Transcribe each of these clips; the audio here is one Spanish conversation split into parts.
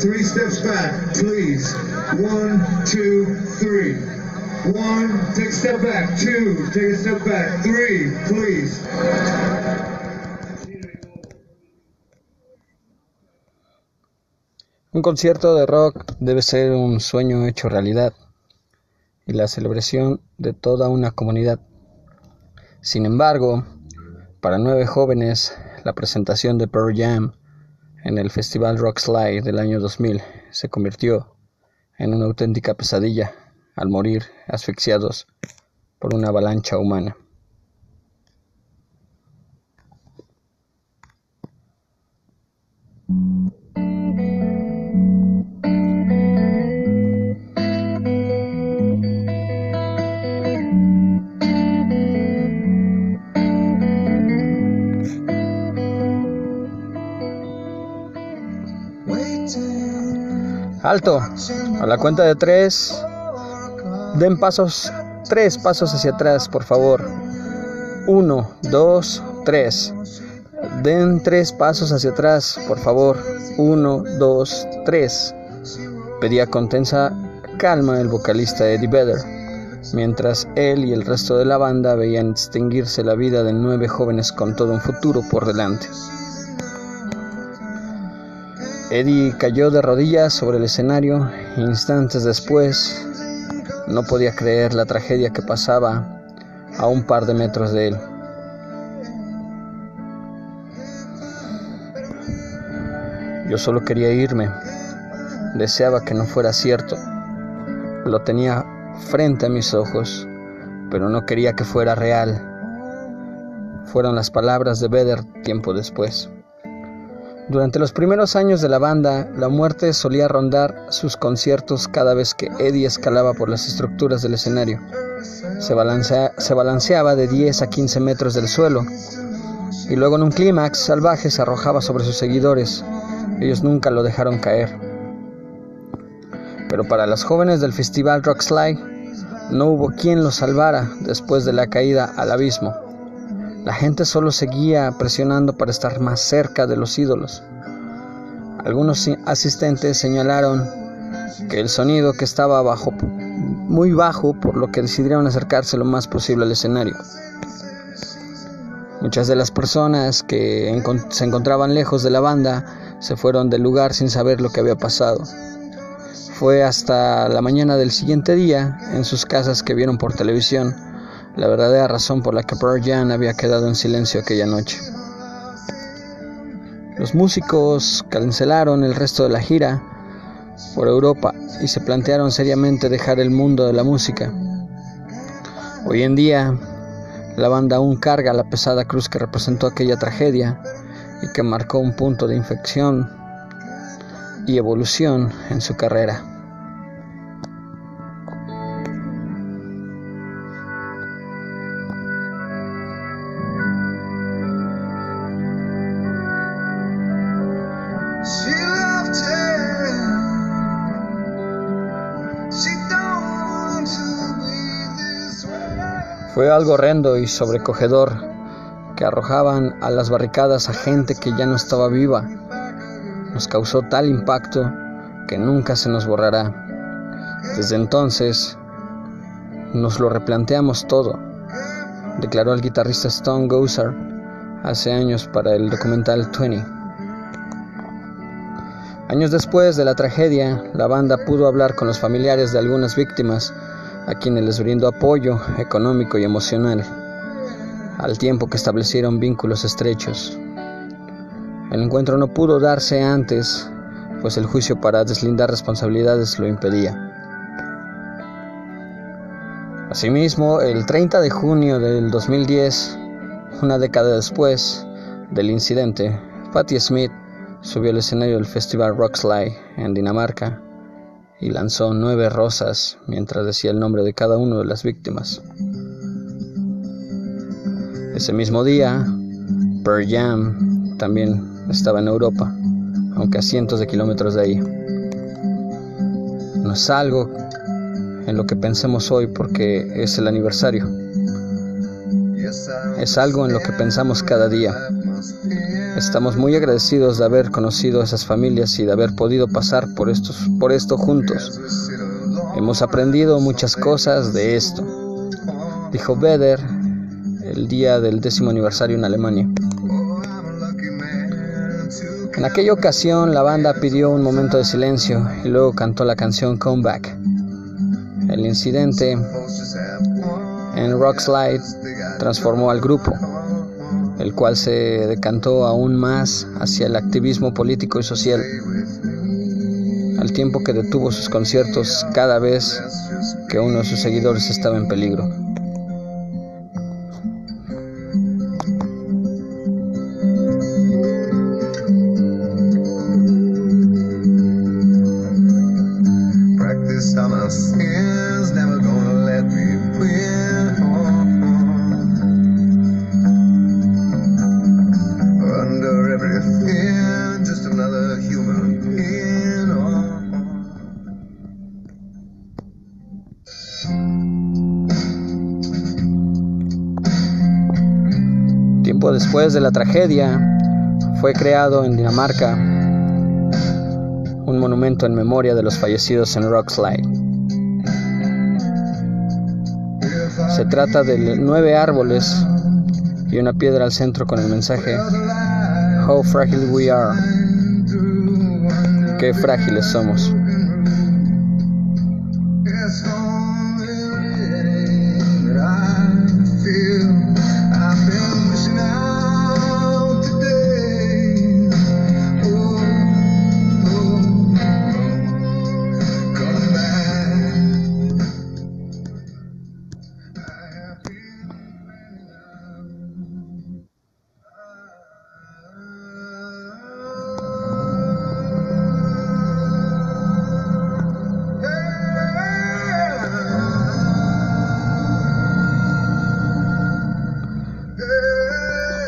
three. Steps back, please. One, two, three. One, take a step back. Two, take a step back. Three, please. Un concierto de rock debe ser un sueño hecho realidad y la celebración de toda una comunidad. Sin embargo, para nueve jóvenes, la presentación de Pearl Jam en el Festival Rock Slide del año 2000 se convirtió en una auténtica pesadilla al morir asfixiados por una avalancha humana. Alto. A la cuenta de tres. Den pasos. Tres pasos hacia atrás, por favor. Uno, dos, tres. Den tres pasos hacia atrás, por favor. Uno, dos, tres. Pedía con tensa calma el vocalista Eddie Vedder, mientras él y el resto de la banda veían extinguirse la vida de nueve jóvenes con todo un futuro por delante. Eddie cayó de rodillas sobre el escenario. Instantes después, no podía creer la tragedia que pasaba a un par de metros de él. Yo solo quería irme. Deseaba que no fuera cierto. Lo tenía frente a mis ojos, pero no quería que fuera real. Fueron las palabras de Vedder tiempo después. Durante los primeros años de la banda, la muerte solía rondar sus conciertos cada vez que Eddie escalaba por las estructuras del escenario. Se, balanceaba de 10 a 15 metros del suelo y luego en un clímax salvaje se arrojaba sobre sus seguidores. Ellos nunca lo dejaron caer. Pero para las jóvenes del festival Rock Slide, no hubo quien lo salvara después de la caída al abismo. La gente solo seguía presionando para estar más cerca de los ídolos. Algunos asistentes señalaron que el sonido que estaba bajo, muy bajo, por lo que decidieron acercarse lo más posible al escenario. Muchas de las personas que se encontraban lejos de la banda se fueron del lugar sin saber lo que había pasado. Fue hasta la mañana del siguiente día, en sus casas que vieron por televisión, la verdadera razón por la que Pearl Jam había quedado en silencio aquella noche. Los músicos cancelaron el resto de la gira por Europa y se plantearon seriamente dejar el mundo de la música. Hoy en día, la banda aún carga la pesada cruz que representó aquella tragedia y que marcó un punto de infección y evolución en su carrera. Fue algo horrendo y sobrecogedor que arrojaban a las barricadas a gente que ya no estaba viva. Nos causó tal impacto que nunca se nos borrará. Desde entonces nos lo replanteamos todo, declaró el guitarrista Stone Gossard hace años para el documental 20. Años después de la tragedia, la banda pudo hablar con los familiares de algunas víctimas a quienes les brindó apoyo económico y emocional, al tiempo que establecieron vínculos estrechos. El encuentro no pudo darse antes, pues el juicio para deslindar responsabilidades lo impedía. Asimismo, el 30 de junio del 2010, una década después del incidente, Patti Smith subió al escenario del Festival Rockslide en Dinamarca y lanzó nueve rosas mientras decía el nombre de cada una de las víctimas. Ese mismo día, Pearl Jam también estaba en Europa, aunque a cientos de kilómetros de ahí. No es algo en lo que pensemos hoy porque es el aniversario. Es algo en lo que pensamos cada día. Estamos muy agradecidos de haber conocido a esas familias y de haber podido pasar por, estos, por esto juntos. Hemos aprendido muchas cosas de esto, dijo Beder el día del décimo aniversario en Alemania. En aquella ocasión la banda pidió un momento de silencio y luego cantó la canción Comeback. El incidente en Rockslide transformó al grupo, el cual se decantó aún más hacia el activismo político y social, al tiempo que detuvo sus conciertos cada vez que uno de sus seguidores estaba en peligro. Tiempo después de la tragedia, fue creado en Dinamarca un monumento en memoria de los fallecidos en Rockslide. Se trata de nueve árboles y una piedra al centro con el mensaje How fragile we are. Frágiles somos.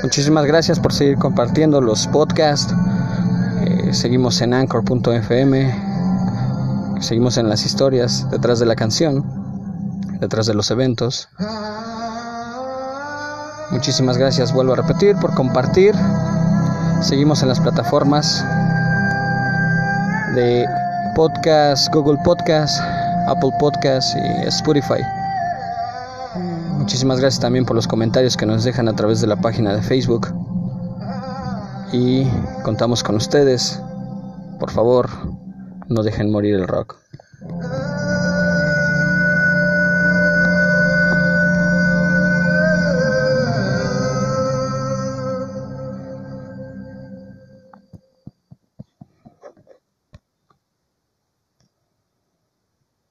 Muchísimas gracias por seguir compartiendo los podcasts. Eh, seguimos en anchor.fm. Seguimos en las historias detrás de la canción, detrás de los eventos. Muchísimas gracias, vuelvo a repetir, por compartir. Seguimos en las plataformas de podcast, Google Podcast, Apple Podcast y Spotify. Muchísimas gracias también por los comentarios que nos dejan a través de la página de Facebook. Y contamos con ustedes. Por favor, no dejen morir el rock.